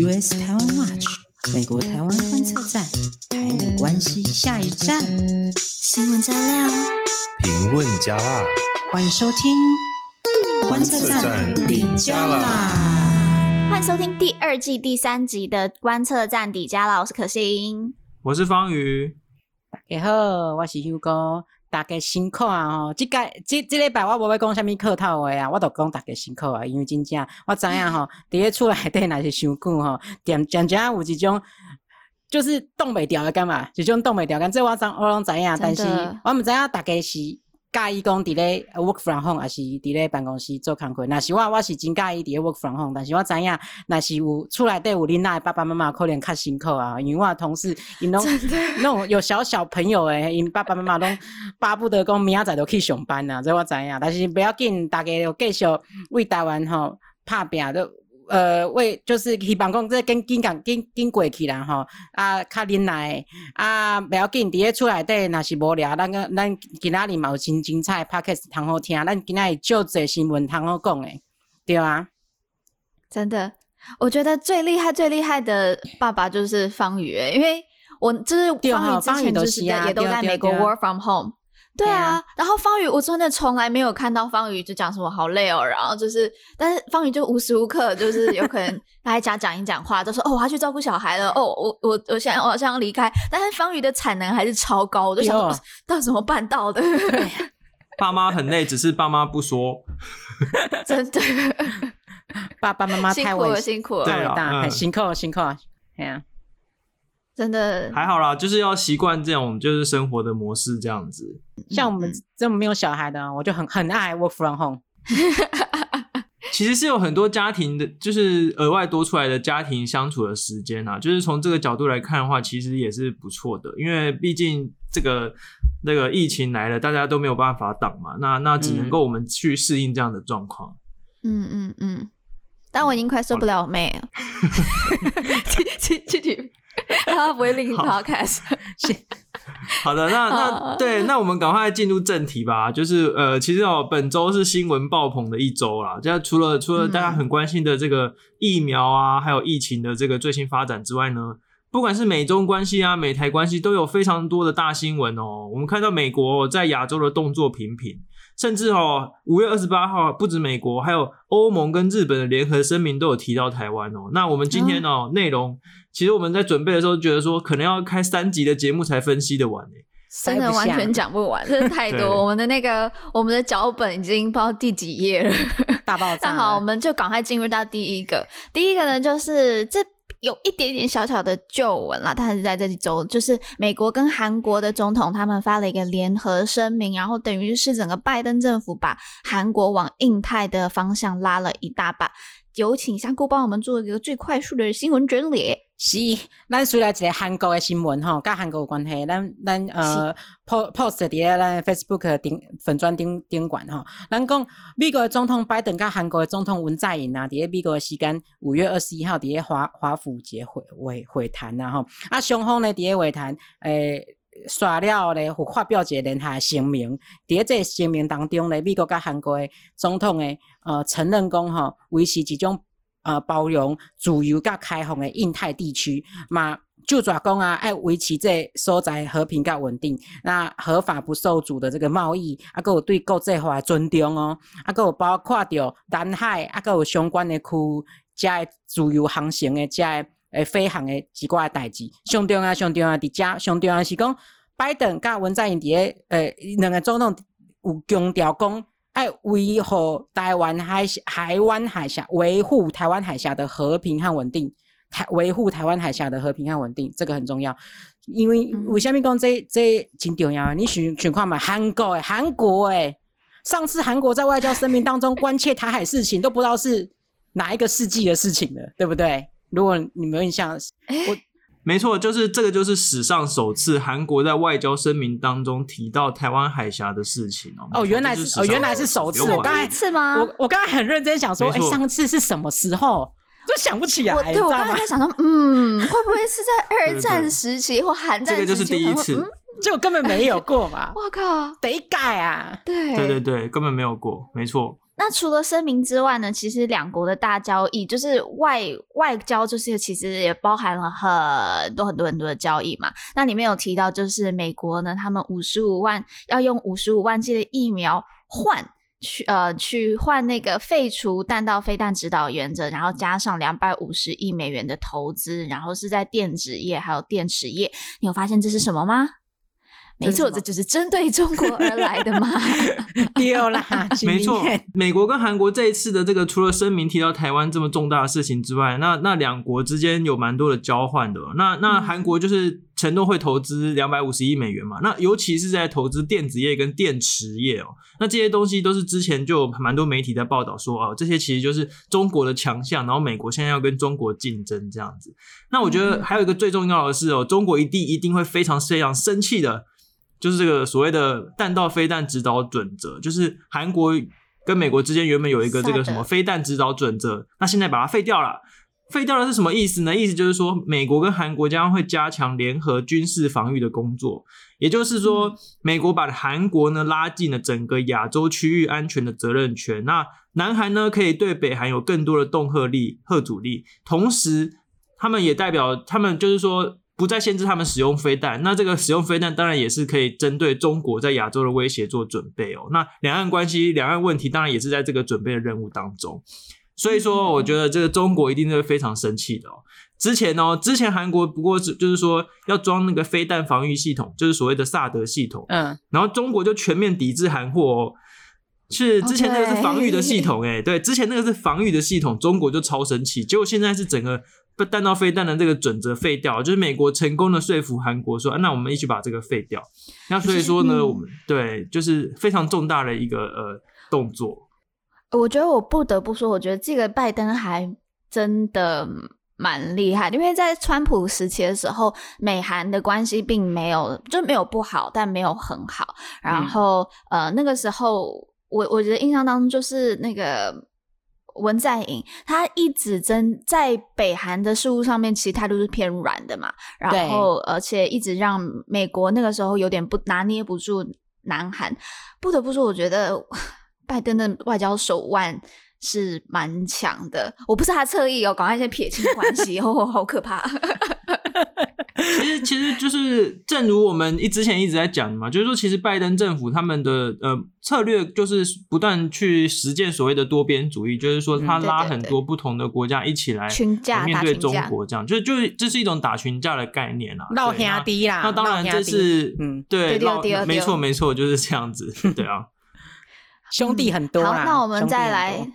US 台湾 Watch 美国台湾观测站，台美关系下一站，新闻加料，评论加辣，欢迎收听观测站底加啦！欢迎收听第二季第三集的观测站底加啦！我是可心，我是方宇，大家好，我是 Hugo。大家辛苦啊！吼，即个即即礼拜我无要讲啥物客套话啊，我都讲大家辛苦啊，因为真正我知影 吼，伫咧厝内底若是伤久吼，点渐渐有一种就是冻袂调的感觉，一种冻袂调，感觉我知我拢知影，但是我毋知影大家是。介意讲伫咧 work from home，还是伫咧办公室做工课？若是我，我是真介意伫咧 work from home，但是我知影，若是有厝内底有恁仔爸爸妈妈可能较辛苦啊，因为我同事因拢那种有小小朋友诶，因爸爸妈妈拢巴不得讲明仔载就去上班啊，这我知影，但是不要紧，大家要继续为台湾吼拍拼都。呃，为就是希望讲这跟紧赶紧紧过去啦吼，啊，较忍耐，啊，不要紧，伫咧厝内底若是无聊，咱个咱今仔日嘛有真精彩，Podcast 通好听，咱今仔日就这新闻通好讲诶，对啊，真的，我觉得最厉害最厉害的爸爸就是方宇诶，因为我就是方宇之前就是也都在美国 work from home。对啊，然后方宇，我真的从来没有看到方宇就讲什么好累哦，然后就是，但是方宇就无时无刻就是有可能 他还讲讲一讲话，就说哦，我要去照顾小孩了，哦，我我我想我想要离开，但是方宇的产能还是超高，我就想说到底怎么办到的？对，爸妈很累，只是爸妈不说，真的，爸爸妈妈太伟辛苦了，太伟大，很辛苦辛苦，哎呀。真的还好啦，就是要习惯这种就是生活的模式这样子。像我们这么没有小孩的，我就很很爱 work from home。其实是有很多家庭的，就是额外多出来的家庭相处的时间啊。就是从这个角度来看的话，其实也是不错的。因为毕竟这个那个疫情来了，大家都没有办法挡嘛。那那只能够我们去适应这样的状况。嗯嗯嗯。但我已经快受不了妹了。去 去 去。他不会另 podcast。好的，那那对，那我们赶快进入正题吧。就是呃，其实哦，本周是新闻爆棚的一周啦。这除了除了大家很关心的这个疫苗啊，还有疫情的这个最新发展之外呢，不管是美中关系啊、美台关系，都有非常多的大新闻哦。我们看到美国在亚洲的动作频频。甚至哦，五月二十八号，不止美国，还有欧盟跟日本的联合声明都有提到台湾哦。那我们今天哦，内、嗯、容其实我们在准备的时候觉得说，可能要开三集的节目才分析得完诶，真的完全讲不完，真的太多。我们的那个我们的脚本已经不知道第几页了，大爆炸。那好，我们就赶快进入到第一个。第一个呢，就是这。有一点点小小的旧闻啦，但是在这一周，就是美国跟韩国的总统他们发了一个联合声明，然后等于是整个拜登政府把韩国往印太的方向拉了一大把。有请香菇帮我们做一个最快速的新闻整理。是，咱虽然一个韩国的新闻吼，甲韩国有关系，咱咱呃 post post 伫咧咱 Facebook 顶粉砖顶顶管吼，咱讲美国的总统拜登甲韩国的总统文在寅啊，伫咧美国的时间五月二十一号伫咧华华府结会会会谈呐吼，啊双方呢伫咧会谈，诶、欸，刷了咧有发表一个联合声明，伫咧即个声明当中咧，美国甲韩国的总统诶，呃承认讲吼，维持一种。呃，包容、自由、甲开放的印太地区，嘛就抓讲啊，爱维持这所在和平甲稳定，那合法不受阻的这个贸易，啊，搁有对国际法的尊重哦，啊，搁有包括着南海，啊，搁有相关的区，加自由航行的加诶飞行的几挂代志。上重要上重要伫遮，上重要是讲拜登甲文在寅伫诶诶两个总统有强调讲。爱维护台湾海峡、海湾海峡，维护台湾海峡的和平和稳定。台维护台湾海峡的和平和稳定，这个很重要。因为为什么讲这这真重要？你选选看嘛，韩国诶，韩国诶，上次韩国在外交声明当中关切台海事情，都不知道是哪一个世纪的事情了，对不对？如果你没有印象，我。没错，就是这个，就是史上首次韩国在外交声明当中提到台湾海峡的事情哦。哦，原来是哦，原来是首次。我刚才是吗？我我刚才很认真想说，哎，上次是什么时候？就想不起来。对，我刚才在想说，嗯，会不会是在 二战时期或韩战时期？这个就是第一次，就根本没有过嘛。我靠，得改啊！对对对对，根本没有过，没错。那除了声明之外呢，其实两国的大交易就是外外交，就是其实也包含了很多很多很多的交易嘛。那里面有提到，就是美国呢，他们五十五万要用五十五万剂的疫苗换去呃去换那个废除弹道飞弹指导原则，然后加上两百五十亿美元的投资，然后是在电子业还有电池业。你有发现这是什么吗？没错，这就是针对中国而来的嘛。丢啦，没错，美国跟韩国这一次的这个，除了声明提到台湾这么重大的事情之外，那那两国之间有蛮多的交换的。那那韩国就是承诺会投资两百五十亿美元嘛。那尤其是在投资电子业跟电池业哦。那这些东西都是之前就有蛮多媒体在报道说哦，这些其实就是中国的强项，然后美国现在要跟中国竞争这样子。那我觉得还有一个最重要的是哦，中国一定一定会非常非常生气的。就是这个所谓的弹道飞弹指导准则，就是韩国跟美国之间原本有一个这个什么飞弹指导准则，那现在把它废掉了。废掉了是什么意思呢？意思就是说，美国跟韩国将会加强联合军事防御的工作，也就是说，美国把韩国呢拉进了整个亚洲区域安全的责任圈。那南韩呢可以对北韩有更多的恫吓力、吓阻力，同时他们也代表他们就是说。不再限制他们使用飞弹，那这个使用飞弹当然也是可以针对中国在亚洲的威胁做准备哦。那两岸关系、两岸问题当然也是在这个准备的任务当中。所以说，我觉得这个中国一定是非常生气的哦。之前哦，之前韩国不过是就是说要装那个飞弹防御系统，就是所谓的萨德系统，嗯，然后中国就全面抵制韩货哦。是之前那个是防御的系统，诶，对，之前那个是防御的系统，中国就超生气，结果现在是整个。弹道飞弹的这个准则废掉，就是美国成功的说服韩国说，啊，那我们一起把这个废掉。那所以说呢，我们对就是非常重大的一个呃动作。我觉得我不得不说，我觉得这个拜登还真的蛮厉害，因为在川普时期的时候，美韩的关系并没有就没有不好，但没有很好。然后、嗯、呃那个时候，我我觉得印象当中就是那个。文在寅他一直真在北韩的事务上面，其实态度是偏软的嘛。然后，而且一直让美国那个时候有点不拿捏不住南韩。不得不说，我觉得 拜登的外交手腕是蛮强的。我不是他侧翼哦，赶快先撇清关系哦，好可怕。其实，其实就是正如我们一之前一直在讲的嘛，就是说，其实拜登政府他们的呃策略就是不断去实践所谓的多边主义，就是说他拉很多不同的国家一起来面对中国，这样就就这是一种打群架的概念啦。闹兄弟啦，那当然这是嗯对，没错没错就是这样子，对啊，兄弟很多。好，那我们再来。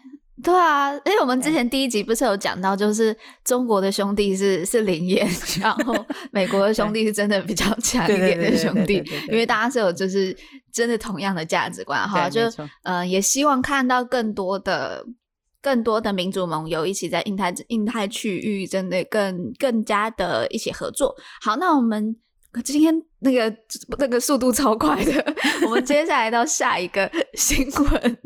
对啊，因为我们之前第一集不是有讲到，就是中国的兄弟是是灵验，然后美国的兄弟是真的比较强一点的兄弟，因为大家是有就是真的同样的价值观哈，就呃也希望看到更多的更多的民族盟友一起在印太印太区域真的更更加的一起合作。好，那我们。今天那个那个速度超快的，我们接下来到下一个新闻。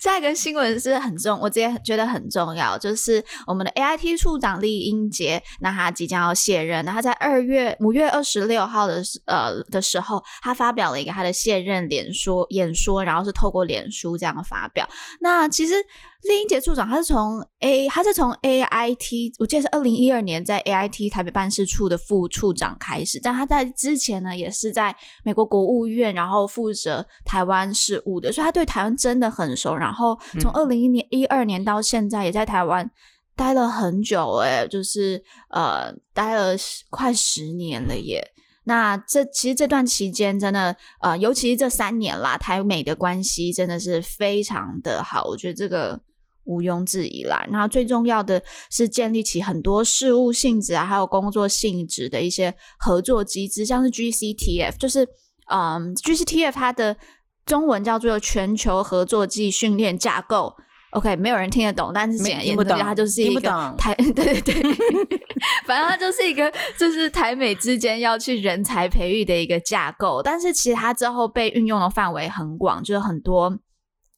下一个新闻是很重，我直接觉得很重要，就是我们的 AIT 处长酈英杰，那他即将要卸任。那他在二月五月二十六号的呃的时候，他发表了一个他的卸任脸说演说，然后是透过脸书这样发表。那其实。丽英杰处长，他是从 A，他是从 AIT，我记得是二零一二年在 AIT 台北办事处的副处长开始，但他在之前呢，也是在美国国务院，然后负责台湾事务的，所以他对台湾真的很熟。然后从二零一年一二年到现在，也在台湾待了很久，诶，就是呃，待了快十年了耶。那这其实这段期间真的，呃，尤其是这三年啦，台美的关系真的是非常的好，我觉得这个。毋庸置疑啦，然后最重要的是建立起很多事务性质啊，还有工作性质的一些合作机制，像是 GCTF，就是嗯，GCTF 它的中文叫做全球合作暨训练架构。OK，没有人听得懂，但是简言之，它就是一个台，对对对，反正它就是一个就是台美之间要去人才培育的一个架构，但是其实它之后被运用的范围很广，就是很多。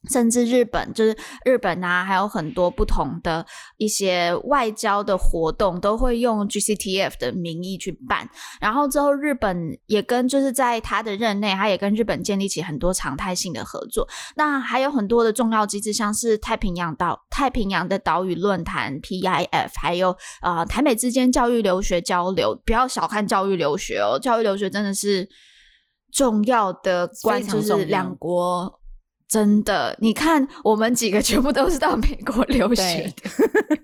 甚至日本，就是日本啊，还有很多不同的一些外交的活动，都会用 GCTF 的名义去办。然后之后，日本也跟就是在他的任内，他也跟日本建立起很多常态性的合作。那还有很多的重要机制，像是太平洋岛太平洋的岛屿论坛 PIF，还有呃台美之间教育留学交流。不要小看教育留学哦，教育留学真的是重要的关，就是两国。真的，你看我们几个全部都是到美国留学的，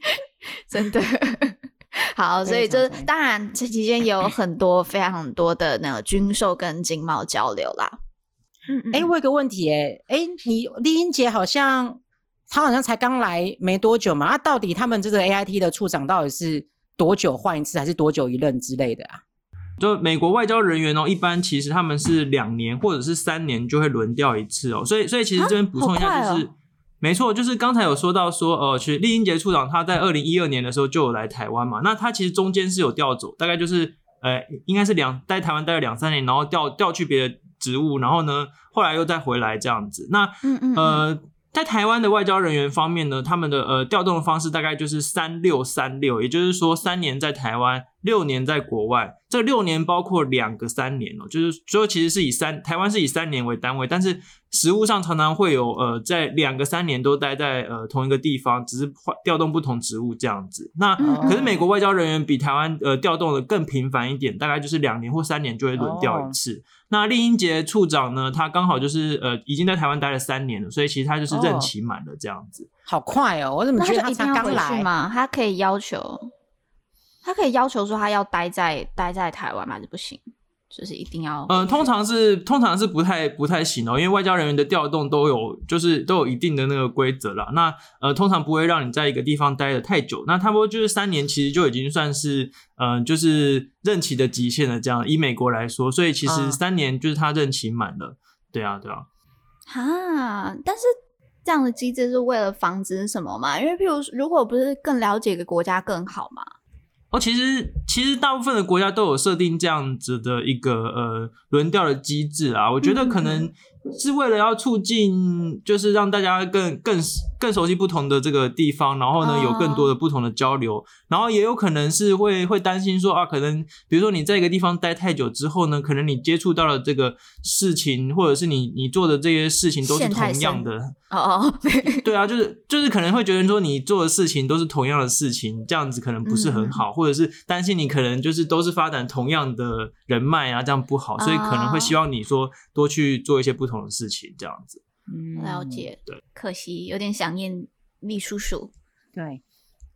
真的。好，所以就当然这期间也有很多非常多的那个军售跟经贸交流啦。嗯，哎、欸，我有个问题、欸，哎，哎，你丽英姐好像她好像才刚来没多久嘛，啊，到底他们这个 AIT 的处长到底是多久换一次，还是多久一任之类的啊？就美国外交人员哦，一般其实他们是两年或者是三年就会轮调一次哦，所以所以其实这边补充一下，就是、哦、没错，就是刚才有说到说，呃，其实酈英杰处长他在二零一二年的时候就有来台湾嘛，那他其实中间是有调走，大概就是呃，应该是两在台湾待了两三年，然后调调去别的职务，然后呢，后来又再回来这样子，那嗯嗯呃。在台湾的外交人员方面呢，他们的呃调动的方式大概就是三六三六，也就是说三年在台湾，六年在国外。这六年包括两个三年哦，就是说其实是以三台湾是以三年为单位，但是实务上常常会有呃在两个三年都待在呃同一个地方，只是换调动不同职务这样子。那可是美国外交人员比台湾呃调动的更频繁一点，大概就是两年或三年就会轮调一次。那酈英杰处长呢，他刚好就是呃已经在台湾待了三年了，所以其实他就是任期满了这样子。好快哦！我怎么觉得他才刚来嘛？他可以要求。他可以要求说他要待在待在台湾吗？还是不行？就是一定要？嗯，通常是通常是不太不太行哦，因为外交人员的调动都有就是都有一定的那个规则啦。那呃，通常不会让你在一个地方待得太久。那差不多就是三年，其实就已经算是嗯、呃，就是任期的极限了。这样以美国来说，所以其实三年就是他任期满了。嗯、对啊，对啊。哈，但是这样的机制是为了防止什么嘛？因为譬如如果不是更了解一个国家更好嘛？哦，其实其实大部分的国家都有设定这样子的一个呃轮调的机制啊，我觉得可能。是为了要促进，就是让大家更更更熟悉不同的这个地方，然后呢，有更多的不同的交流，然后也有可能是会会担心说啊，可能比如说你在一个地方待太久之后呢，可能你接触到了这个事情，或者是你你做的这些事情都是同样的。哦哦，对。啊，就是就是可能会觉得说你做的事情都是同样的事情，这样子可能不是很好，或者是担心你可能就是都是发展同样的人脉啊，这样不好，所以可能会希望你说多去做一些不同。的事情这样子，嗯，了解。对，可惜有点想念秘叔叔。对，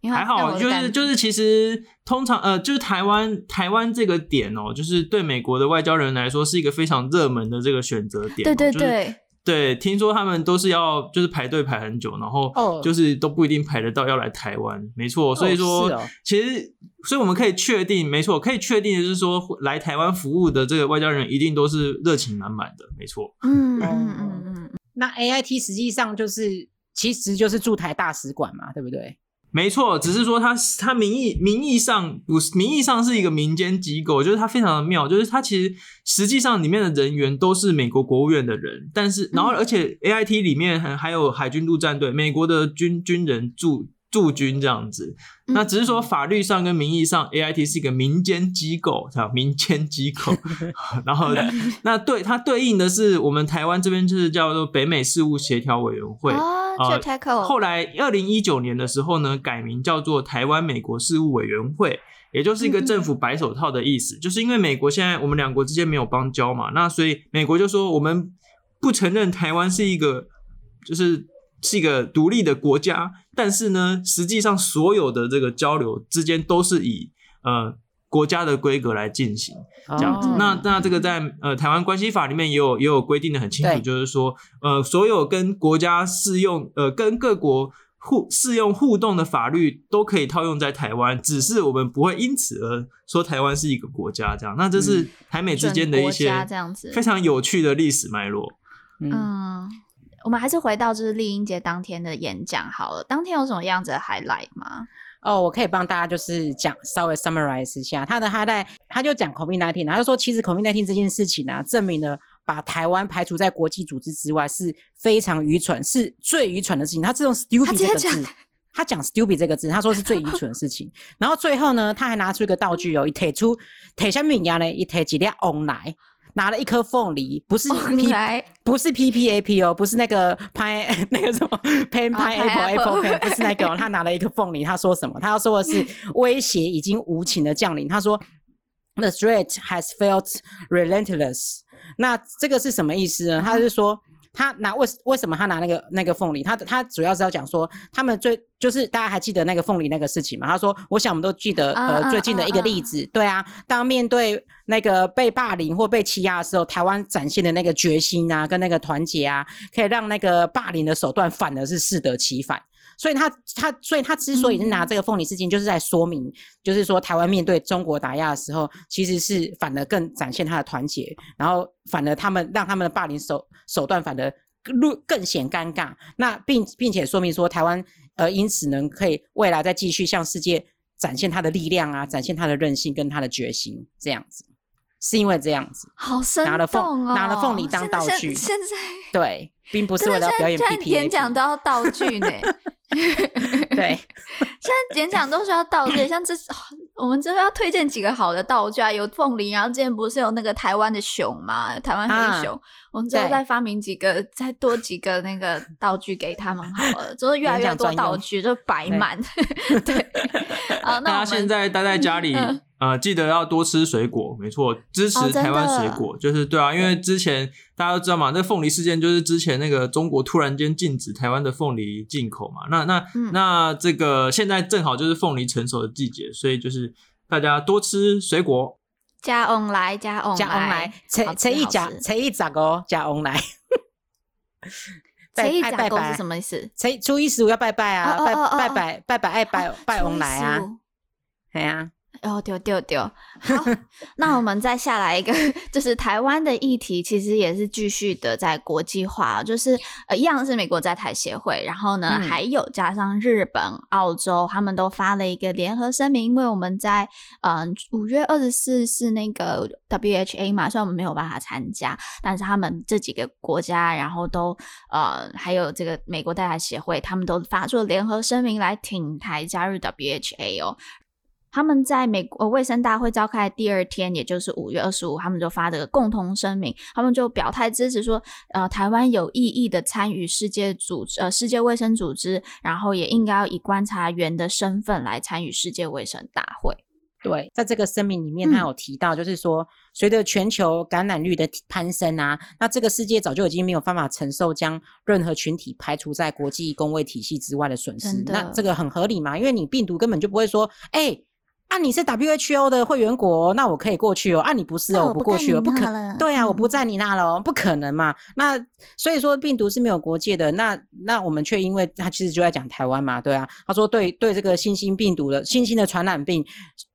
还好，就是就是，其实通常呃，就是台湾台湾这个点哦，就是对美国的外交人来说是一个非常热门的这个选择点。对对对。就是对，听说他们都是要就是排队排很久，然后就是都不一定排得到要来台湾。Oh. 没错，所以说、oh, 哦、其实，所以我们可以确定，没错，可以确定的是说，来台湾服务的这个外交人一定都是热情满满的。没错，嗯嗯嗯嗯。那 AIT 实际上就是其实就是驻台大使馆嘛，对不对？没错，只是说它它名义名义上不是名义上是一个民间机构，就是它非常的妙，就是它其实实际上里面的人员都是美国国务院的人，但是然后而且 AIT 里面还还有海军陆战队，美国的军军人驻驻军这样子，那只是说法律上跟名义上 AIT 是一个民间机构，叫民间机构，然后那对它对应的是我们台湾这边就是叫做北美事务协调委员会。呃，后来二零一九年的时候呢，改名叫做台湾美国事务委员会，也就是一个政府白手套的意思。就是因为美国现在我们两国之间没有邦交嘛，那所以美国就说我们不承认台湾是一个，就是是一个独立的国家。但是呢，实际上所有的这个交流之间都是以呃。国家的规格来进行这样子，哦、那那这个在呃台湾关系法里面也有也有规定的很清楚，就是说呃所有跟国家适用呃跟各国互适用互动的法律都可以套用在台湾，只是我们不会因此而说台湾是一个国家这样。那这是台美之间的一些这样子非常有趣的历史脉络。嗯，嗯，我们还是回到就是丽英杰当天的演讲好了，当天有什么样子的 highlight 吗？哦，我可以帮大家就是讲稍微 summarize 一下他的 highlight，他就讲 COVID-19，他就说其实 COVID-19 这件事情啊，证明了把台湾排除在国际组织之外是非常愚蠢，是最愚蠢的事情。他这种 stupid 这个字，他讲 stupid 这个字，他说是最愚蠢的事情。然后最后呢，他还拿出一个道具哦，一提出提下面呢，一提几粒凤来，拿了一颗凤梨，不是 P，不是 P P A P 哦，不是那个拍 那个什么 pen pineapple apple 不是那个、哦，他拿了一颗凤梨，他说什么？他要说的是威胁已经无情的降临。他说 The threat has felt relentless。那这个是什么意思呢？他是说。他拿为为什么他拿那个那个凤梨？他他主要是要讲说，他们最就是大家还记得那个凤梨那个事情吗？他说，我想我们都记得呃最近的一个例子，对啊，当面对那个被霸凌或被欺压的时候，台湾展现的那个决心啊，跟那个团结啊，可以让那个霸凌的手段反而是适得其反。所以他他所以他之所以是拿这个凤梨事件，就是在说明，就是说台湾面对中国打压的时候，其实是反而更展现他的团结，然后反而他们让他们的霸凌手手段反而更更显尴尬。那并并且说明说台湾呃因此能可以未来再继续向世界展现他的力量啊，展现他的韧性跟他的决心，这样子是因为这样子，好生动哦，拿了凤拿了凤梨当道具，现在对，并不是为了表演 PPT 演讲都要道具呢。对，现在演讲都需要道 具，像这我们这边要推荐几个好的道具啊，有凤梨，然后之前不是有那个台湾的熊嘛？台湾黑熊，啊、我们之后再发明几个，再多几个那个道具给他们好了，就是越来越多道具就摆满。对，啊，那大家现在待在家里。嗯呃，记得要多吃水果，没错，支持台湾水果，哦、就是对啊，因为之前大家都知道嘛，那凤梨事件就是之前那个中国突然间禁止台湾的凤梨进口嘛，那那、嗯、那这个现在正好就是凤梨成熟的季节，所以就是大家多吃水果，加翁来，加翁来，加翁来，切切一扎，切一扎个加翁来，切一扎个是什么意思？陈初一十五要拜拜啊，拜拜拜拜拜爱拜拜翁来啊，对啊。哦，丢丢丢！好，那我们再下来一个，就是台湾的议题，其实也是继续的在国际化，就是呃，一样是美国在台协会，然后呢，嗯、还有加上日本、澳洲，他们都发了一个联合声明，因为我们在嗯五月二十四是那个 WHA 嘛，虽然我们没有办法参加，但是他们这几个国家，然后都呃还有这个美国在台协会，他们都发出了联合声明来挺台加入 WHA 哦。他们在美国卫生大会召开的第二天，也就是五月二十五，他们就发这个共同声明，他们就表态支持说，呃，台湾有意义的参与世界组织，呃，世界卫生组织，然后也应该要以观察员的身份来参与世界卫生大会。对，在这个声明里面，他有提到，就是说，随着全球感染率的攀升啊，那这个世界早就已经没有办法承受将任何群体排除在国际公卫体系之外的损失。那这个很合理嘛？因为你病毒根本就不会说，哎。啊，你是 WHO 的会员国，那我可以过去哦。啊，你不是哦，我不过去了，不可能。对啊，我不在你那了，嗯、不可能嘛。那所以说病毒是没有国界的。那那我们却因为他其实就在讲台湾嘛，对啊。他说对对这个新兴病毒的新兴的传染病。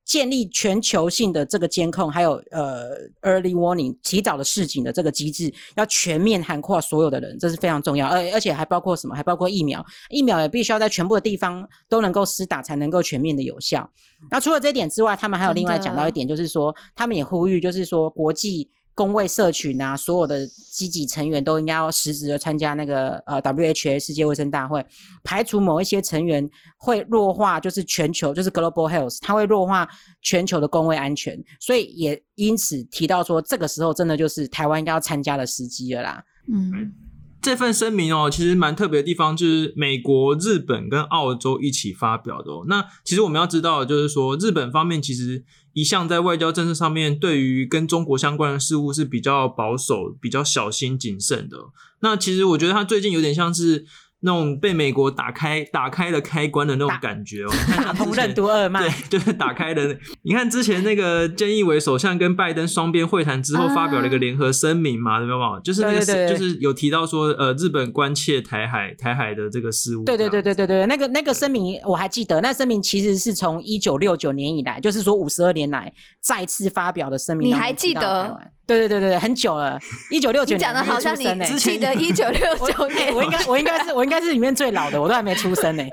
建立全球性的这个监控，还有呃 early warning 提早的示警的这个机制，要全面涵括所有的人，这是非常重要。而而且还包括什么？还包括疫苗，疫苗也必须要在全部的地方都能够施打，才能够全面的有效。那除了这一点之外，他们还有另外讲到一点，就是说他们也呼吁，就是说国际。公卫社群啊，所有的积极成员都应该要实质的参加那个呃 WHA 世界卫生大会，排除某一些成员会弱化，就是全球就是 global health，它会弱化全球的工位安全，所以也因此提到说，这个时候真的就是台湾应该要参加的时机了啦。嗯，这份声明哦，其实蛮特别的地方就是美国、日本跟澳洲一起发表的哦。那其实我们要知道就是说，日本方面其实。一向在外交政策上面，对于跟中国相关的事物是比较保守、比较小心谨慎的。那其实我觉得他最近有点像是。那种被美国打开打开了开关的那种感觉哦，打通任督二脉，对，就是打开的。你看之前那个菅义伟首相跟拜登双边会谈之后，发表了一个联合声明嘛，对不对？就是那个是，就是有提到说，呃，日本关切台海台海的这个事务。对对对对对对，那个那个声明我还记得，那声明其实是从一九六九年以来，就是说五十二年来再次发表的声明。你还记得？对对对对，很久了，一九六九年。讲的好像你记得 一九六九年，我应该我应该是我应该是里面最老的，我都还没出生呢。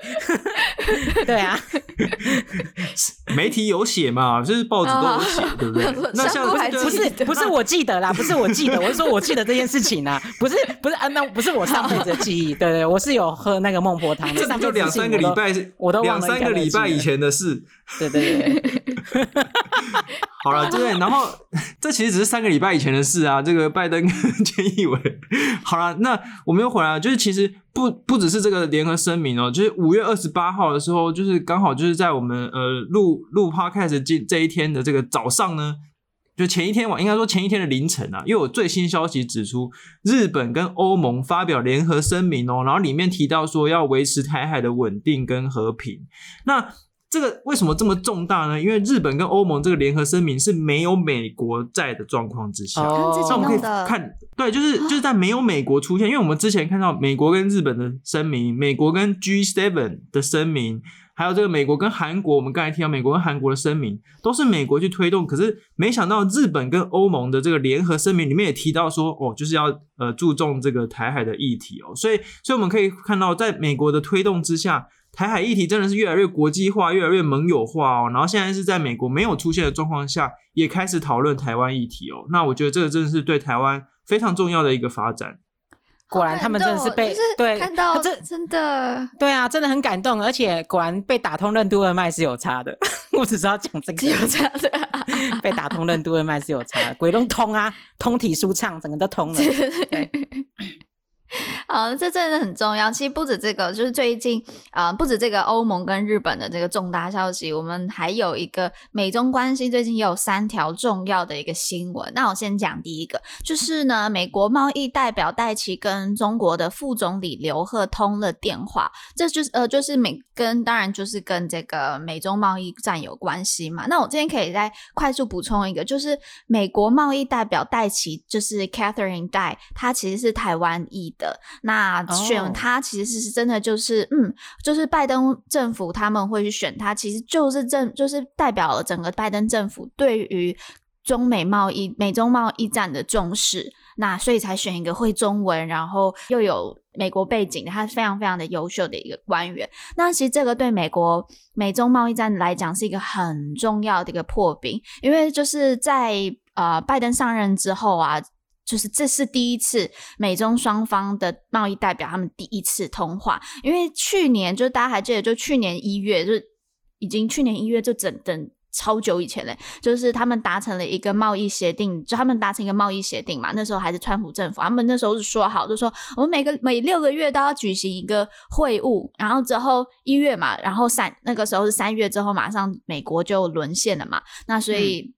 对啊，媒体有写嘛，就是报纸都有写，对不对？那像不是不是我记得啦，不是我记得，我是说我记得这件事情啊，不是不是啊，那不是我上辈子的记忆，对对，我是有喝那个孟婆汤的，这就两三个礼拜，我都两三个礼拜以前的事，对对对。好了，对，然后这其实只是三个礼拜以前的事啊。这个拜登跟 菅义伟，好了，那我们又回来了。就是其实不不只是这个联合声明哦，就是五月二十八号的时候，就是刚好就是在我们呃录录 podcast 这这一天的这个早上呢，就前一天晚，应该说前一天的凌晨啊，又有最新消息指出，日本跟欧盟发表联合声明哦，然后里面提到说要维持台海的稳定跟和平。那这个为什么这么重大呢？因为日本跟欧盟这个联合声明是没有美国在的状况之下，那、哦、我们可以看，对，就是就是在没有美国出现，因为我们之前看到美国跟日本的声明，美国跟 G7 的声明，还有这个美国跟韩国，我们刚才提到美国跟韩国的声明，都是美国去推动，可是没想到日本跟欧盟的这个联合声明里面也提到说，哦，就是要呃注重这个台海的议题哦，所以所以我们可以看到，在美国的推动之下。台海议题真的是越来越国际化，越来越盟友化哦。然后现在是在美国没有出现的状况下，也开始讨论台湾议题哦。那我觉得这个真的是对台湾非常重要的一个发展。果然他们真的是被就是对看到这真的对啊，真的很感动。而且果然被打通任督二脉是有差的。我只知道讲这个有差的，被打通任督二脉是有差的，鬼都通啊，通体舒畅，整个都通了。对好，这真的很重要。其实不止这个，就是最近啊、不止这个欧盟跟日本的这个重大消息，我们还有一个美中关系最近也有三条重要的一个新闻。那我先讲第一个，就是呢，美国贸易代表戴琪跟中国的副总理刘鹤通了电话，这就是呃，就是美跟当然就是跟这个美中贸易战有关系嘛。那我今天可以再快速补充一个，就是美国贸易代表戴琪，就是 Catherine 戴，他其实是台湾裔的。那选他其实是真的就是，oh. 嗯，就是拜登政府他们会去选他，其实就是政就是代表了整个拜登政府对于中美贸易、美中贸易战的重视。那所以才选一个会中文，然后又有美国背景的，他是非常非常的优秀的一个官员。那其实这个对美国美中贸易战来讲是一个很重要的一个破冰，因为就是在呃拜登上任之后啊。就是这是第一次美中双方的贸易代表他们第一次通话，因为去年就大家还记得，就去年一月就已经去年一月就整整超久以前嘞，就是他们达成了一个贸易协定，就他们达成一个贸易协定嘛，那时候还是川普政府，他们那时候是说好，就说我们每个每六个月都要举行一个会晤，然后之后一月嘛，然后三那个时候是三月之后，马上美国就沦陷了嘛，那所以。嗯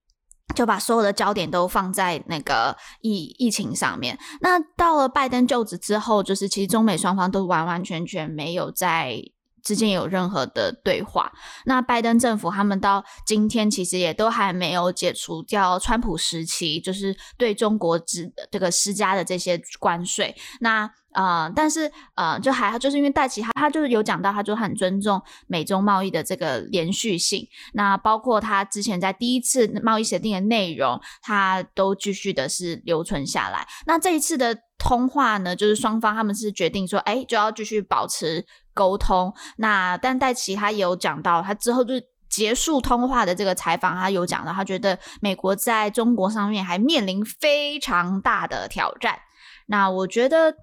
就把所有的焦点都放在那个疫疫情上面。那到了拜登就职之后，就是其实中美双方都完完全全没有在之间有任何的对话。那拜登政府他们到今天其实也都还没有解除掉川普时期就是对中国之这个施加的这些关税。那呃，但是呃，就还就是因为戴琪他他就是有讲到，他就很尊重美中贸易的这个连续性。那包括他之前在第一次贸易协定的内容，他都继续的是留存下来。那这一次的通话呢，就是双方他们是决定说，哎，就要继续保持沟通。那但戴奇他也有讲到，他之后就结束通话的这个采访，他有讲到，他觉得美国在中国上面还面临非常大的挑战。那我觉得。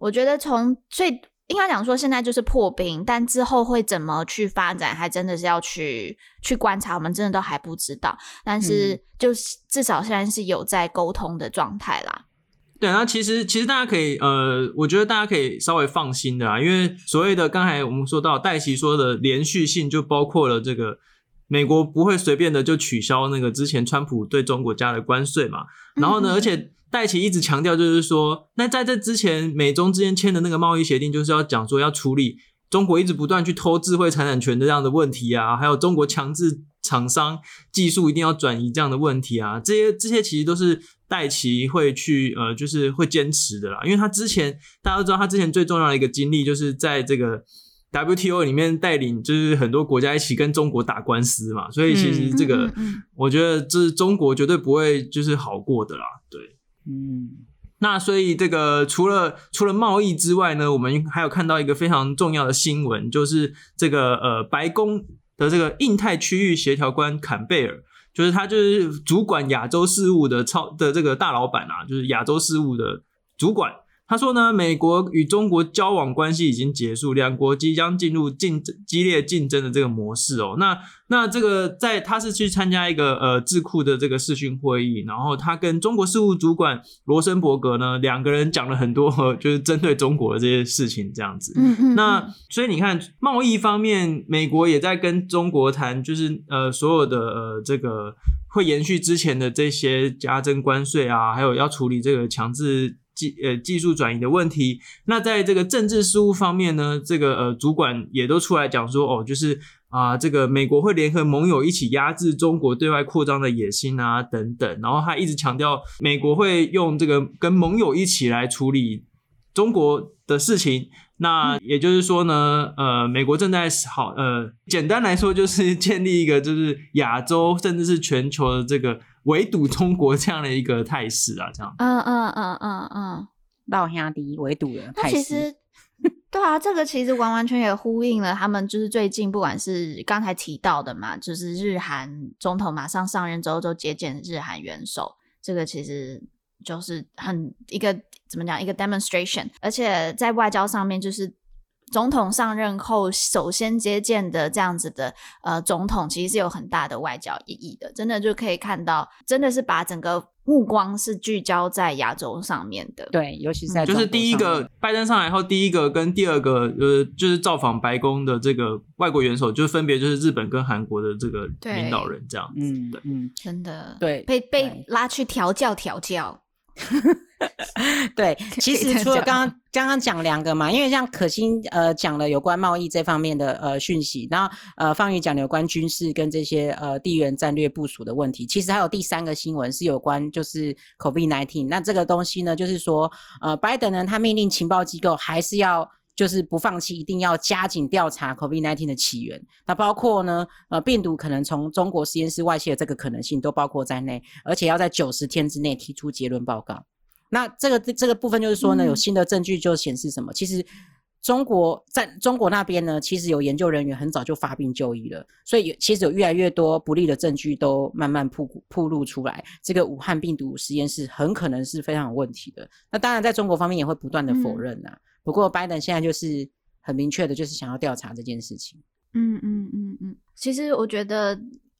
我觉得从最应该讲说，现在就是破冰，但之后会怎么去发展，还真的是要去去观察。我们真的都还不知道，但是就是至少现在是有在沟通的状态啦。嗯、对，那其实其实大家可以呃，我觉得大家可以稍微放心的啊，因为所谓的刚才我们说到戴奇说的连续性，就包括了这个美国不会随便的就取消那个之前川普对中国加的关税嘛，然后呢，嗯、而且。戴奇一直强调，就是说，那在这之前，美中之间签的那个贸易协定，就是要讲说要处理中国一直不断去偷智慧财产权的这样的问题啊，还有中国强制厂商技术一定要转移这样的问题啊，这些这些其实都是戴奇会去呃，就是会坚持的啦，因为他之前大家都知道，他之前最重要的一个经历，就是在这个 WTO 里面带领就是很多国家一起跟中国打官司嘛，所以其实这个、嗯嗯嗯嗯、我觉得这是中国绝对不会就是好过的啦，对，嗯，那所以这个除了除了贸易之外呢，我们还有看到一个非常重要的新闻，就是这个呃白宫的这个印太区域协调官坎贝尔，就是他就是主管亚洲事务的超的这个大老板啊，就是亚洲事务的主管。他说呢，美国与中国交往关系已经结束，两国即将进入竞争激烈竞争的这个模式哦。那那这个在他是去参加一个呃智库的这个视讯会议，然后他跟中国事务主管罗森伯格呢两个人讲了很多，就是针对中国的这些事情这样子。嗯嗯。那所以你看，贸易方面，美国也在跟中国谈，就是呃所有的呃这个会延续之前的这些加征关税啊，还有要处理这个强制。技呃技术转移的问题，那在这个政治事务方面呢，这个呃主管也都出来讲说，哦，就是啊、这个美国会联合盟友一起压制中国对外扩张的野心啊等等，然后他一直强调美国会用这个跟盟友一起来处理中国的事情。那也就是说呢，呃，美国正在好呃，简单来说就是建立一个就是亚洲甚至是全球的这个。围堵中国这样的一个态势啊，这样。嗯嗯嗯嗯嗯，老兄弟围堵的态势。那其实，对啊，这个其实完完全也呼应了他们就是最近不管是刚才提到的嘛，就是日韩总统马上上任之后就接见日韩元首，这个其实就是很一个怎么讲一个 demonstration，而且在外交上面就是。总统上任后首先接见的这样子的呃总统，其实是有很大的外交意义的，真的就可以看到，真的是把整个目光是聚焦在亚洲上面的。对，尤其是在就是第一个拜登上来后，第一个跟第二个呃就是造访白宫的这个外国元首，就分别就是日本跟韩国的这个领导人这样子。嗯，对，嗯，真的对，被被拉去调教调教。对，其实除了刚刚刚刚讲两个嘛，因为像可心呃讲了有关贸易这方面的呃讯息，然后呃方宇讲了有关军事跟这些呃地缘战略部署的问题，其实还有第三个新闻是有关就是 COVID-19，那这个东西呢就是说呃拜登呢他命令情报机构还是要就是不放弃，一定要加紧调查 COVID-19 的起源，那包括呢呃病毒可能从中国实验室外泄的这个可能性都包括在内，而且要在九十天之内提出结论报告。那这个这个部分就是说呢，有新的证据就显示什么？嗯、其实中国在中国那边呢，其实有研究人员很早就发病就医了，所以其实有越来越多不利的证据都慢慢曝曝露出来。这个武汉病毒实验室很可能是非常有问题的。那当然，在中国方面也会不断的否认呐、啊。嗯、不过拜登现在就是很明确的，就是想要调查这件事情。嗯嗯嗯嗯，其实我觉得。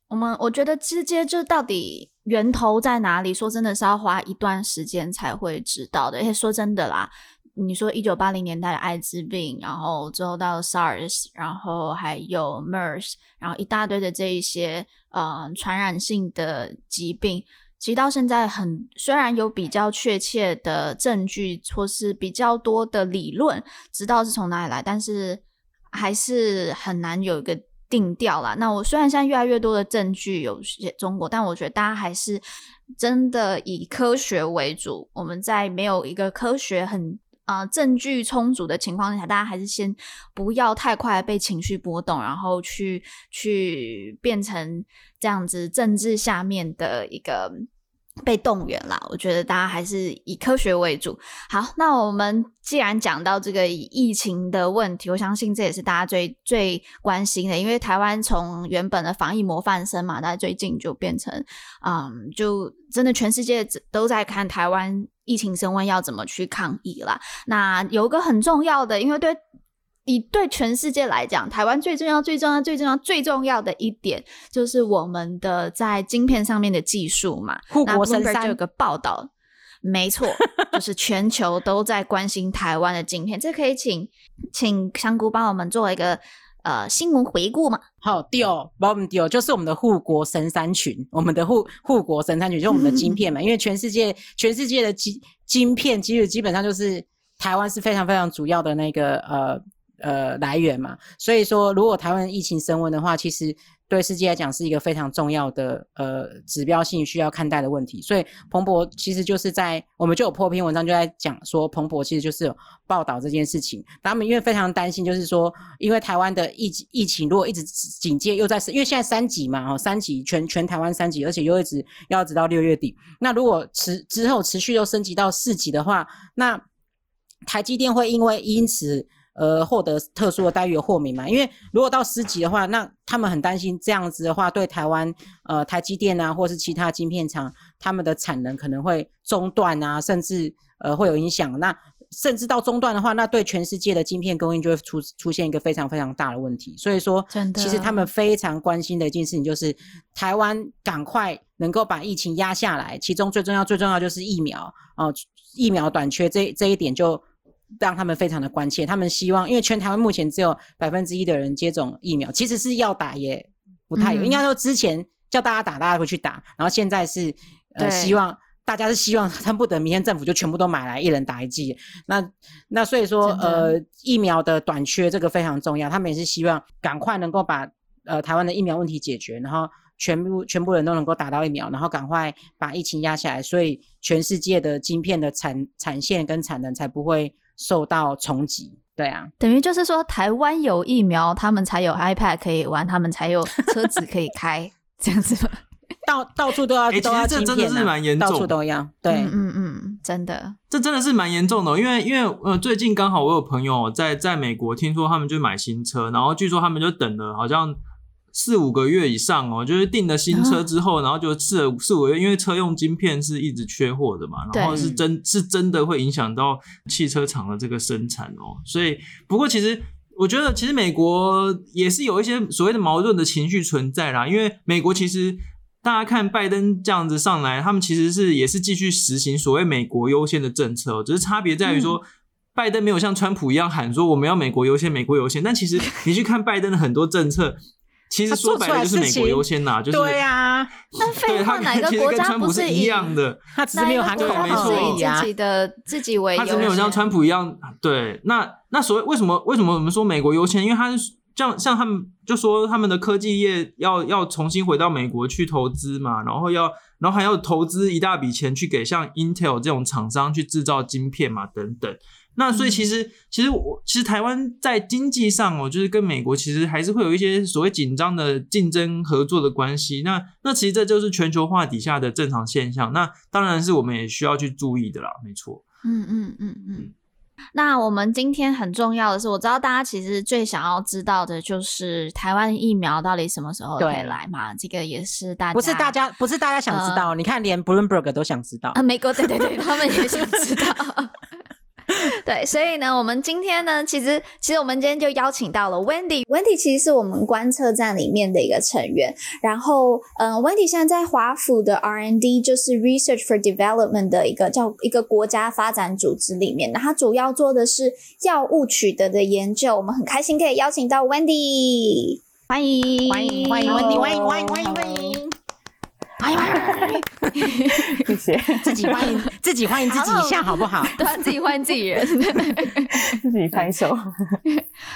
我们我觉得直接就到底源头在哪里？说真的是要花一段时间才会知道的。而且说真的啦，你说一九八零年代的艾滋病，然后之后到 SARS，然后还有 MERS，然后一大堆的这一些呃传染性的疾病，其实到现在很虽然有比较确切的证据或是比较多的理论，知道是从哪里来，但是还是很难有一个。定调啦。那我虽然现在越来越多的证据有写中国，但我觉得大家还是真的以科学为主。我们在没有一个科学很啊、证据充足的情况下，大家还是先不要太快被情绪波动，然后去去变成这样子政治下面的一个。被动员啦，我觉得大家还是以科学为主。好，那我们既然讲到这个疫情的问题，我相信这也是大家最最关心的，因为台湾从原本的防疫模范生嘛，大家最近就变成，嗯，就真的全世界都在看台湾疫情升温要怎么去抗疫啦。那有一个很重要的，因为对。以对全世界来讲，台湾最重要、最重要、最重要、最重要的一点，就是我们的在晶片上面的技术嘛。护国神山就有个报道，没错，就是全球都在关心台湾的晶片。这可以请请香菇帮我们做一个呃新闻回顾嘛？好，丢，把我们丢，就是我们的护国神山群，我们的护护国神山群就是我们的晶片嘛。因为全世界全世界的晶晶片，其实基本上就是台湾是非常非常主要的那个呃。呃，来源嘛，所以说，如果台湾疫情升温的话，其实对世界来讲是一个非常重要的呃指标性需要看待的问题。所以彭博其实就是在我们就有破篇文章就在讲说，彭博其实就是有报道这件事情。他们因为非常担心，就是说因为台湾的疫疫情如果一直警戒又在，因为现在三级嘛，哦三级全全台湾三级，而且又一直要直到六月底。那如果持之后持续又升级到四级的话，那台积电会因为因此。呃，获得特殊的待遇的豁免嘛？因为如果到十级的话，那他们很担心这样子的话，对台湾呃台积电啊，或是其他晶片厂，他们的产能可能会中断啊，甚至呃会有影响。那甚至到中断的话，那对全世界的晶片供应就会出出现一个非常非常大的问题。所以说，其实他们非常关心的一件事情就是台湾赶快能够把疫情压下来，其中最重要最重要就是疫苗哦、呃，疫苗短缺这这一点就。让他们非常的关切，他们希望，因为全台湾目前只有百分之一的人接种疫苗，其实是要打也不太有，嗯、应该说之前叫大家打，大家会去打，然后现在是呃希望大家是希望恨不得明天政府就全部都买来，一人打一剂。那那所以说呃疫苗的短缺这个非常重要，他们也是希望赶快能够把呃台湾的疫苗问题解决，然后全部全部人都能够打到疫苗，然后赶快把疫情压下来，所以全世界的晶片的产产线跟产能才不会。受到冲击，对啊，等于就是说，台湾有疫苗，他们才有 iPad 可以玩，他们才有车子可以 开，这样子吗？到到处都要，欸、都要晶片、啊、这真的是蛮严重，到处都要，对，嗯嗯嗯，真的，这真的是蛮严重的，因为因为呃，最近刚好我有朋友在在美国，听说他们就买新车，然后据说他们就等了好像。四五个月以上哦，就是订了新车之后，然后就试了四五个月，因为车用晶片是一直缺货的嘛，然后是真是真的会影响到汽车厂的这个生产哦。所以，不过其实我觉得，其实美国也是有一些所谓的矛盾的情绪存在啦。因为美国其实大家看拜登这样子上来，他们其实是也是继续实行所谓美国优先的政策，只是差别在于说，拜登没有像川普一样喊说我们要美国优先，美国优先。但其实你去看拜登的很多政策。其实说白了就是美国优先呐，就是对呀。那废话，哪个国家不是一样的？他只是没有喊口号而已啊。自己的自己为，他只没有像川普一样。对，那那所谓为什么为什么我们说美国优先？因为他是像像他们就说他们的科技业要要重新回到美国去投资嘛，然后要然后还要投资一大笔钱去给像 Intel 这种厂商去制造晶片嘛，等等。那所以其实，其实我其实台湾在经济上哦，就是跟美国其实还是会有一些所谓紧张的竞争合作的关系。那那其实这就是全球化底下的正常现象。那当然是我们也需要去注意的啦，没错。嗯嗯嗯嗯。那我们今天很重要的是，我知道大家其实最想要知道的就是台湾疫苗到底什么时候可以来嘛？这个也是大家不是大家不是大家想知道，呃、你看连 Bloomberg 都想知道啊，美国对对对，他们也想知道。对，所以呢，我们今天呢，其实其实我们今天就邀请到了 Wendy。Wendy 其实是我们观测站里面的一个成员。然后，嗯、呃，Wendy 现在在华府的 R&D，就是 Research for Development 的一个叫一个国家发展组织里面。那他主要做的是药物取得的研究。我们很开心可以邀请到 Wendy，欢迎欢迎欢迎 Wendy，欢迎欢迎欢迎欢迎。欢迎，谢谢自己欢迎自己欢迎自己一下好不好？对，自己欢迎自己人，自己拍手。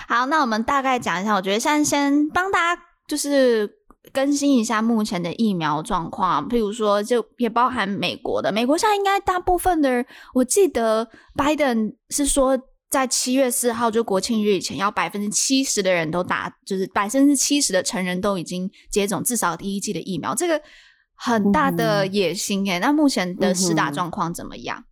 好，那我们大概讲一下，我觉得现在先帮大家就是更新一下目前的疫苗状况，譬如说就也包含美国的，美国现在应该大部分的人，我记得拜登是说在七月四号就国庆日以前，要百分之七十的人都打，就是百分之七十的成人都已经接种至少第一剂的疫苗，这个。很大的野心诶、欸，那目前的施打状况怎么样？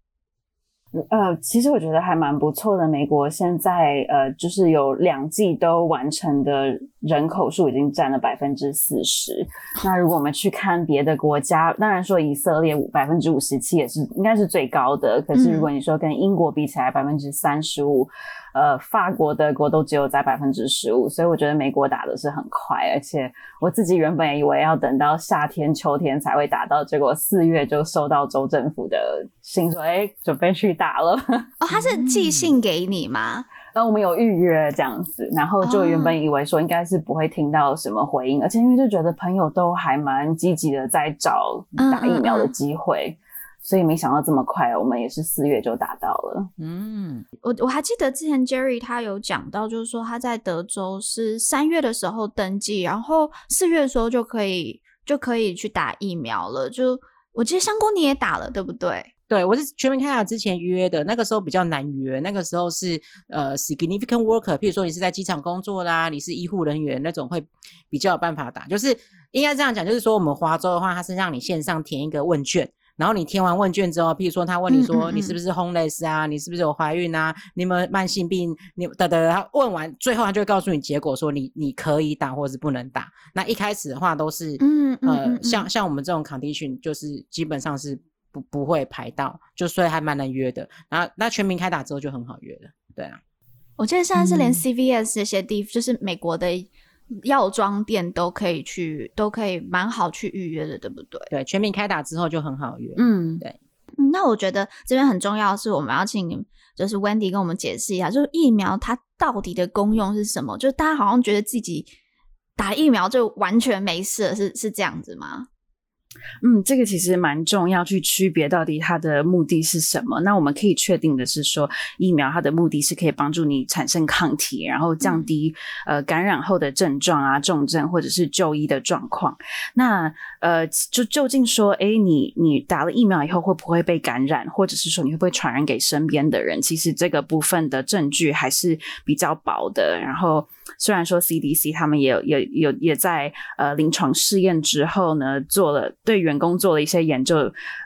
呃，其实我觉得还蛮不错的。美国现在呃，就是有两季都完成的人口数已经占了百分之四十。那如果我们去看别的国家，当然说以色列百分之五十七也是应该是最高的。可是如果你说跟英国比起来，百分之三十五。呃，法国、德国都只有在百分之十五，所以我觉得美国打的是很快，而且我自己原本也以为要等到夏天、秋天才会打到，结果四月就收到州政府的信说，哎，准备去打了。哦，他是寄信给你吗？那、嗯、我们有预约这样子，然后就原本以为说应该是不会听到什么回应，哦、而且因为就觉得朋友都还蛮积极的在找打疫苗的机会。嗯嗯所以没想到这么快，我们也是四月就达到了。嗯，我我还记得之前 Jerry 他有讲到，就是说他在德州是三月的时候登记，然后四月的时候就可以就可以去打疫苗了。就我记得香菇你也打了，对不对？对，我是全民开打之前约的，那个时候比较难约，那个时候是呃 significant worker，譬如说你是在机场工作啦，你是医护人员那种会比较有办法打。就是应该这样讲，就是说我们华州的话，它是让你线上填一个问卷，然后你填完问卷之后，譬如说他问你说你是不是 homeless 啊，你是不是有怀孕啊，你有没有慢性病，你等等，他问完最后他就会告诉你结果，说你你可以打或是不能打。那一开始的话都是嗯，呃像像我们这种 condition 就是基本上是。不不会排到，就所以还蛮难约的。然后那全民开打之后就很好约了，对啊。我记得现在是连 CVS 这些地，嗯、就是美国的药妆店都可以去，都可以蛮好去预约的，对不对？对，全民开打之后就很好约。嗯，对。那我觉得这边很重要的是，我们要请就是 Wendy 跟我们解释一下，就是疫苗它到底的功用是什么？就是大家好像觉得自己打疫苗就完全没事了，是是这样子吗？嗯，这个其实蛮重要，去区别到底它的目的是什么。那我们可以确定的是说，疫苗它的目的是可以帮助你产生抗体，然后降低呃感染后的症状啊、重症或者是就医的状况。那呃，就究竟说，诶，你你打了疫苗以后会不会被感染，或者是说你会不会传染给身边的人？其实这个部分的证据还是比较薄的。然后虽然说 CDC 他们也有也有也在呃临床试验之后呢做了。对员工做了一些研究，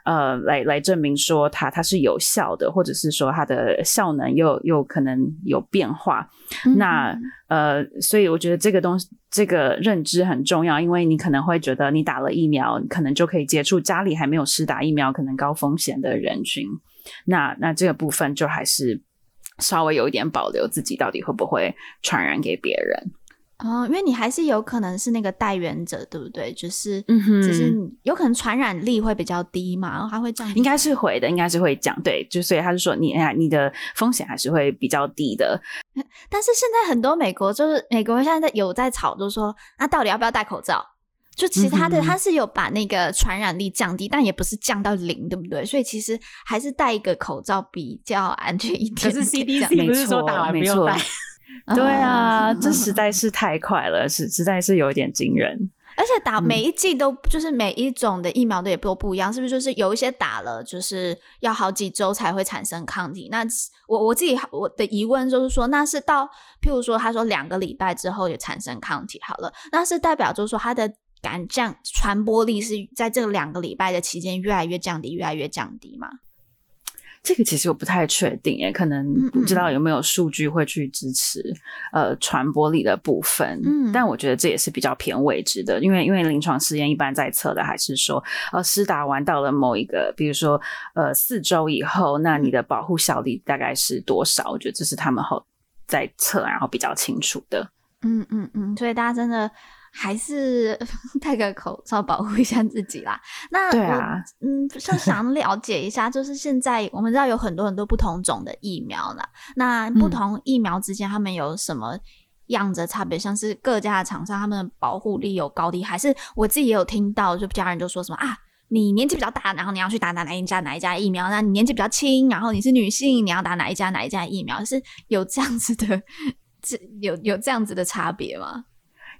呃，来来证明说它它是有效的，或者是说它的效能又又可能有变化。嗯、那呃，所以我觉得这个东西这个认知很重要，因为你可能会觉得你打了疫苗，可能就可以接触家里还没有施打疫苗、可能高风险的人群。那那这个部分就还是稍微有一点保留，自己到底会不会传染给别人。哦，因为你还是有可能是那个带源者，对不对？就是，嗯哼，就是有可能传染力会比较低嘛，然后还会降，应该是会的，应该是会降，对，就所以他就说你，哎呀，你的风险还是会比较低的。但是现在很多美国就是美国现在有在吵，就是说，那到底要不要戴口罩？就其他的，他是有把那个传染力降低，嗯、但也不是降到零，对不对？所以其实还是戴一个口罩比较安全一点。可是 CDC 不是说打完不用戴？对啊，这实在 是太快了，是实在是有一点惊人。而且打每一剂都就是每一种的疫苗的也都不一样，是不是？就是有一些打了就是要好几周才会产生抗体。那我我自己我的疑问就是说，那是到譬如说他说两个礼拜之后也产生抗体好了，那是代表就是说他的感降传播力是在这两个礼拜的期间越来越降低，越来越降低吗？这个其实我不太确定耶，可能不知道有没有数据会去支持呃传播力的部分。嗯，但我觉得这也是比较偏未知的，因为因为临床试验一般在测的还是说，呃，施打完到了某一个，比如说呃四周以后，那你的保护效力大概是多少？我觉得这是他们后在测，然后比较清楚的。嗯嗯嗯，所以大家真的。还是 戴个口罩保护一下自己啦。那对啊，嗯，想 想了解一下，就是现在我们知道有很多很多不同种的疫苗啦。那不同疫苗之间，他们有什么样子的差别？嗯、像是各家的厂商，他们的保护力有高低？还是我自己也有听到，就家人就说什么啊，你年纪比较大，然后你要去打哪哪一家哪一家疫苗？那你年纪比较轻，然后你是女性，你要打哪一家哪一家疫苗？是有这样子的，这有有这样子的差别吗？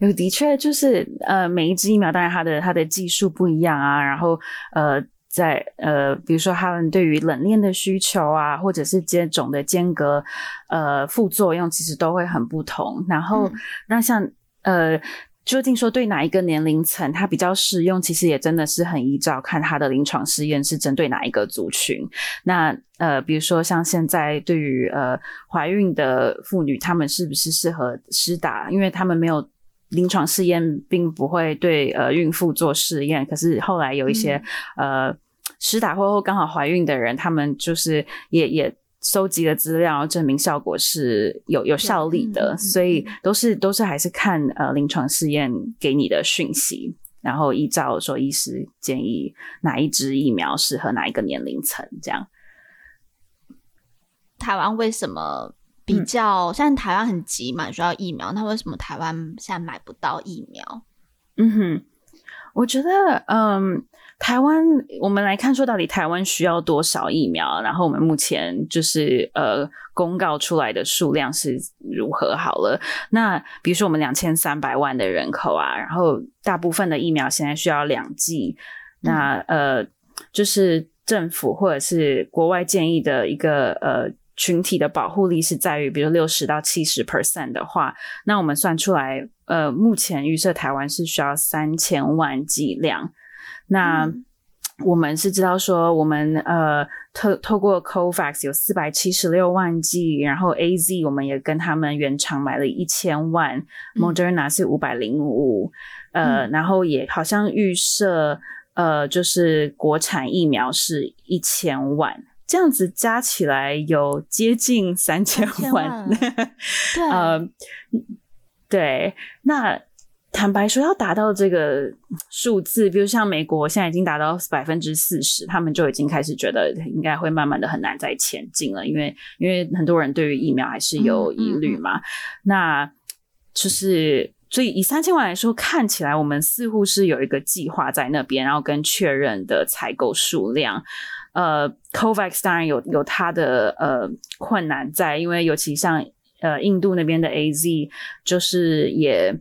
有的确就是呃，每一支疫苗当然它的它的技术不一样啊，然后呃，在呃，比如说他们对于冷链的需求啊，或者是接种的间隔，呃，副作用其实都会很不同。然后、嗯、那像呃，究竟说对哪一个年龄层它比较适用，其实也真的是很依照看它的临床试验是针对哪一个族群。那呃，比如说像现在对于呃怀孕的妇女，她们是不是适合施打？因为她们没有。临床试验并不会对呃孕妇做试验，可是后来有一些、嗯、呃施打过后刚好怀孕的人，他们就是也也收集了资料，证明效果是有有效力的，嗯嗯嗯、所以都是都是还是看呃临床试验给你的讯息，然后依照说医师建议哪一支疫苗适合哪一个年龄层这样。台湾为什么？比较现在台湾很急嘛，需要疫苗。那为什么台湾现在买不到疫苗？嗯哼，我觉得，嗯，台湾，我们来看说到底台湾需要多少疫苗，然后我们目前就是呃公告出来的数量是如何好了。那比如说我们两千三百万的人口啊，然后大部分的疫苗现在需要两剂，那呃就是政府或者是国外建议的一个呃群体的保护力是在于，比如六十到七十 percent 的话，那我们算出来，呃，目前预设台湾是需要三千万剂量。那我们是知道说，我们呃透透过 COVAX 有四百七十六万剂，然后 AZ 我们也跟他们原厂买了一千万，嗯，Moderna 是五百零五，呃，然后也好像预设呃就是国产疫苗是一千万，这样子加起来有接近三千万，对，呃，对，那。坦白说，要达到这个数字，比如像美国现在已经达到百分之四十，他们就已经开始觉得应该会慢慢的很难再前进了，因为因为很多人对于疫苗还是有疑虑嘛。嗯嗯嗯。那就是所以以三千万来说，看起来我们似乎是有一个计划在那边，然后跟确认的采购数量。呃，COVAX 当然有有它的呃困难在，因为尤其像呃印度那边的 AZ，就是也。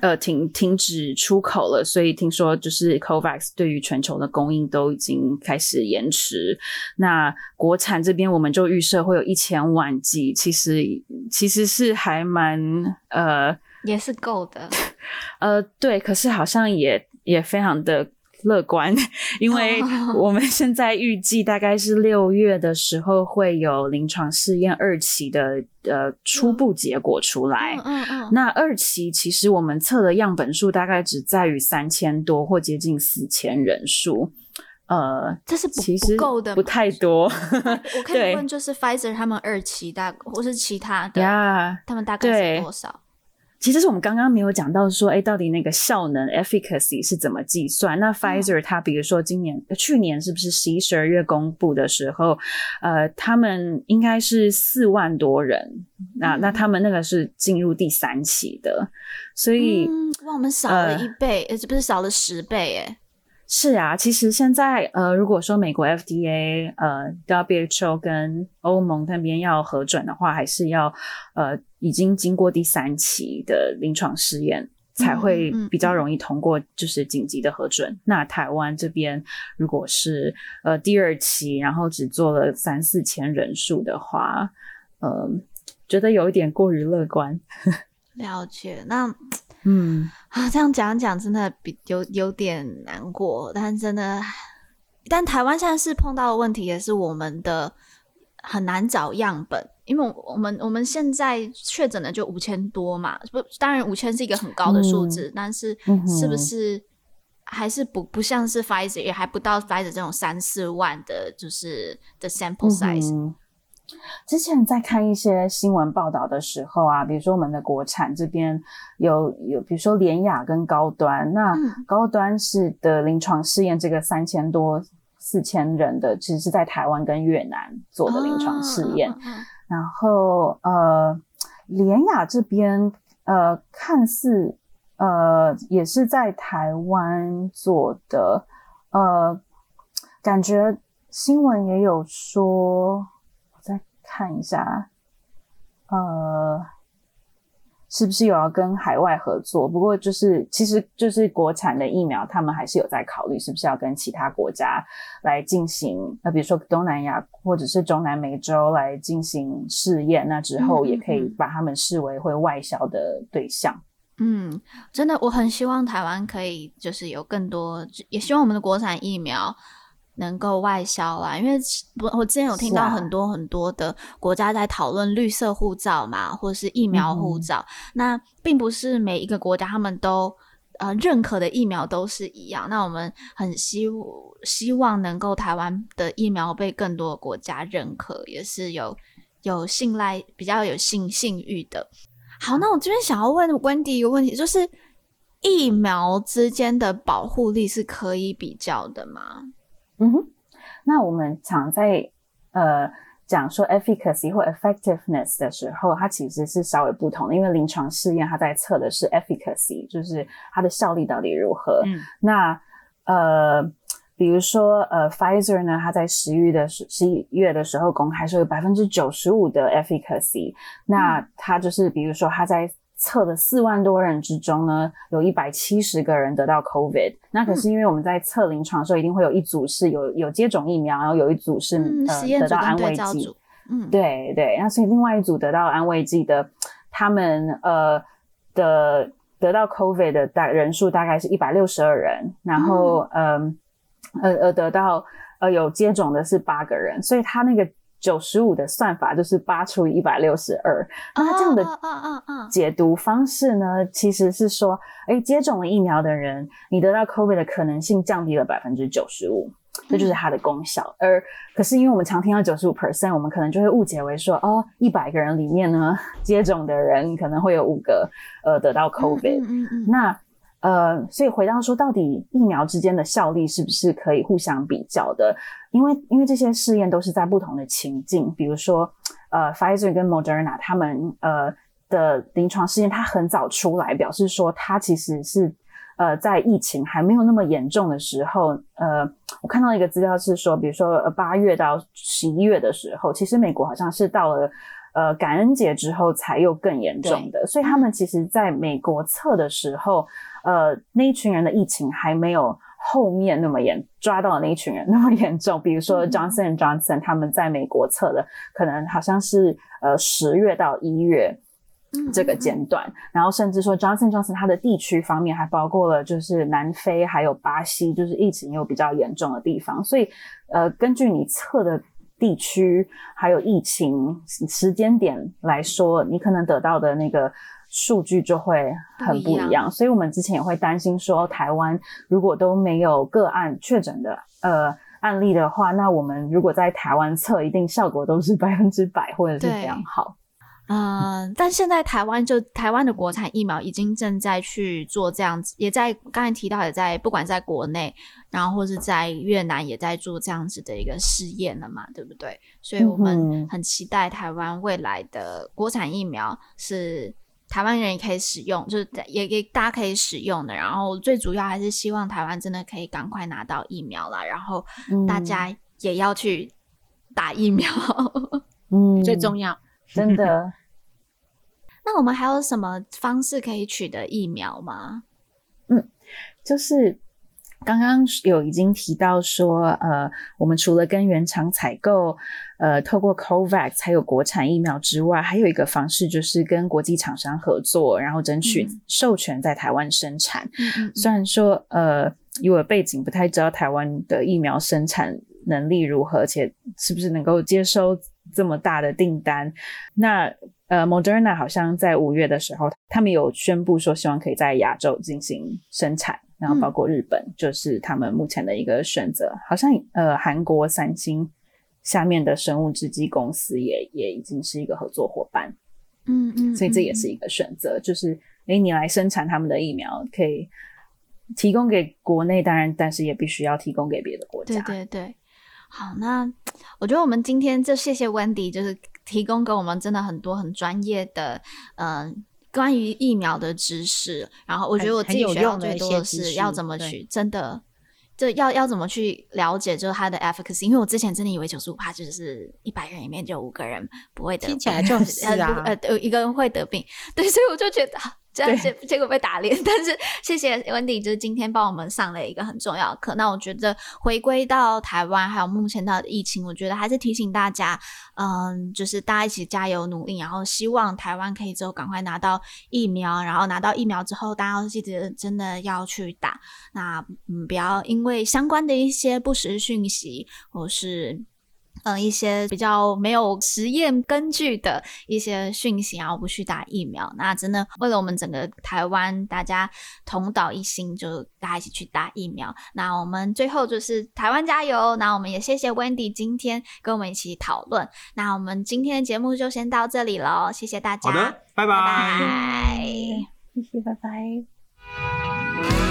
呃，停停止出口了，所以听说就是 COVAX 对于全球的供应都已经开始延迟。那国产这边我们就预设会有一千万剂，其实其实是还蛮呃，也是够的。呃，对，可是好像也也非常的。乐观，因为我们现在预计大概是六月的时候会有临床试验二期的呃初步结果出来。嗯嗯，嗯。那二期其实我们测的样本数大概只在于三千多或接近四千人数。呃，这是其实不够的，不太多。我可以问，就是 Pfizer 他们二期大或是其他的，yeah, 他们大概是多少？其实是我们刚刚没有讲到说，哎，到底那个效能 efficacy 是怎么计算？那 Pfizer 它比如说今年、嗯、去年是不是十一、十二月公布的时候，呃，他们应该是四万多人，嗯、那那他们那个是进入第三期的，所以、嗯、哇，我们少了一倍，呃，这不是少了十倍，哎。是啊，其实现在呃，如果说美国 FDA、呃 WHO 跟欧盟那边要核准的话，还是要呃已经经过第三期的临床试验才会比较容易通过，就是紧急的核准。嗯嗯嗯、那台湾这边如果是呃第二期，然后只做了三四千人数的话，呃，觉得有一点过于乐观。了解，那。嗯啊，这样讲讲真的比有有点难过，但真的，但台湾现在是碰到的问题，也是我们的很难找样本，因为我们我们现在确诊的就五千多嘛，不，当然五千是一个很高的数字，嗯，但是是不是还是不不像是 Pfizer，也还不到 Pfizer 这种三四万的，就是的 sample size。嗯之前在看一些新闻报道的时候啊，比如说我们的国产这边有有，比如说联雅跟高端，那高端是的临床试验这个三千多四千人的，其实是在台湾跟越南做的临床试验，然后呃连雅这边呃看似呃也是在台湾做的，呃感觉新闻也有说再。看一下，呃，是不是有要跟海外合作？不过就是，其实就是国产的疫苗，他们还是有在考虑是不是要跟其他国家来进行，那，比如说东南亚或者是中南美洲来进行试验，那之后也可以把他们视为会外销的对象。嗯，真的，我很希望台湾可以就是有更多，也希望我们的国产疫苗。能够外销啦，因为我我之前有听到很多很多的国家在讨论绿色护照嘛，或者是疫苗护照。嗯。那并不是每一个国家他们都呃认可的疫苗都是一样。那我们很希希望能够台湾的疫苗被更多的国家认可，也是有有信赖比较有信信誉的。好，那我这边想要问 Wendy 一个问题，就是疫苗之间的保护力是可以比较的吗？嗯哼，那我们常在呃讲说 efficacy 或 effectiveness 的时候，它其实是稍微不同的，因为临床试验它在测的是 efficacy，就是它的效力到底如何。嗯，那呃比如说，呃，Pfizer 呢，它在十一月的十十一月的时候公开说有百分之九十五的 efficacy，那它就是比如说它在测的四万多人之中呢，有一百七十个人得到 COVID。那可是因为我们在测临床的时候，一定会有一组是有有接种疫苗，然后有一组是、嗯、呃得到安慰剂。嗯，对对。那所以另外一组得到安慰剂的，他们呃的得到 COVID 的大人数大概是一百六十二人，然后嗯。呃呃，得到呃有接种的是八个人，所以他那个九十五的算法就是八除以一百六十二。那这样的解读方式呢，其实是说，哎，接种了疫苗的人，你得到 COVID 的可能性降低了百分之九十五，这就是它的功效。嗯、而可是因为我们常听到九十五 percent，我们可能就会误解为说，哦，一百个人里面呢，接种的人可能会有五个呃得到 COVID。嗯嗯嗯。那呃，所以回到说，到底疫苗之间的效力是不是可以互相比较的？因为因为这些试验都是在不同的情境，比如说，呃，Pfizer 跟 Moderna 他们呃的临床试验，它很早出来，表示说它其实是呃在疫情还没有那么严重的时候，呃，我看到一个资料是说，比如说呃八月到十一月的时候，其实美国好像是到了呃感恩节之后才又更严重的，所以他们其实在美国测的时候。呃，那一群人的疫情还没有后面那么严，抓到的那一群人那么严重。比如说 Johnson Johnson，他们在美国测的，可能好像是呃十月到一月这个间段，嗯嗯嗯，然后甚至说 Johnson Johnson 它的地区方面还包括了就是南非还有巴西，就是疫情又比较严重的地方。所以呃，根据你测的地区还有疫情时间点来说，你可能得到的那个。数据就会很不一样，一所以我们之前也会担心说，台湾如果都没有个案确诊的呃案例的话，那我们如果在台湾测，一定效果都是 百分之百或者是非常好。嗯、呃，但现在台湾就台湾的国产疫苗已经正在去做这样子，也在刚才提到，也在不管在国内，然后或是在越南也在做这样子的一个试验了嘛，对不对？所以我们很期待台湾未来的国产疫苗是。台湾人也可以使用，就是也给大家可以使用的。然后最主要还是希望台湾真的可以赶快拿到疫苗啦，然后大家也要去打疫苗，嗯，最重要，真的。那我们还有什么方式可以取得疫苗吗？嗯，就是。刚刚有已经提到说，呃，我们除了跟原厂采购，呃，透过 COVAX 才有国产疫苗之外，还有一个方式就是跟国际厂商合作，然后争取授权在台湾生产。嗯、虽然说，呃，以我的背景不太知道台湾的疫苗生产能力如何，且是不是能够接收这么大的订单。那呃，Moderna 好像在五月的时候，他们有宣布说，希望可以在亚洲进行生产。然后包括日本，就是他们目前的一个选择。嗯、好像呃，韩国三星下面的生物制剂公司也也已经是一个合作伙伴。嗯嗯，所以这也是一个选择，嗯、就是诶，你来生产他们的疫苗，可以提供给国内，当然，但是也必须要提供给别的国家。对对对，好，那我觉得我们今天就谢谢 Wendy，就是提供给我们真的很多很专业的嗯。呃关于疫苗的知识，然后我觉得我自己学到最多的是要怎么去真的，就要要怎么去了解就是它的 efficacy，因为我之前真的以为九十五趴就是一百人里面就有五个人不会得病，听起来就是啊，呃呃，一个人会得病，对，所以我就觉得。这样结结果被打脸，但是谢谢 Wendy，就是今天帮我们上了一个很重要的课。那我觉得回归到台湾，还有目前到的疫情，我觉得还是提醒大家，嗯，就是大家一起加油努力，然后希望台湾可以之后赶快拿到疫苗，然后拿到疫苗之后，大家要记得真的要去打。那嗯，不要因为相关的一些不实讯息或是。嗯，一些比较没有实验根据的一些讯息，然后不去打疫苗，那真的为了我们整个台湾，大家同岛一心，就大家一起去打疫苗。那我们最后就是台湾加油！那我们也谢谢 Wendy 今天跟我们一起讨论。那我们今天的节目就先到这里喽，谢谢大家，好的，拜拜，拜拜，谢谢，拜拜。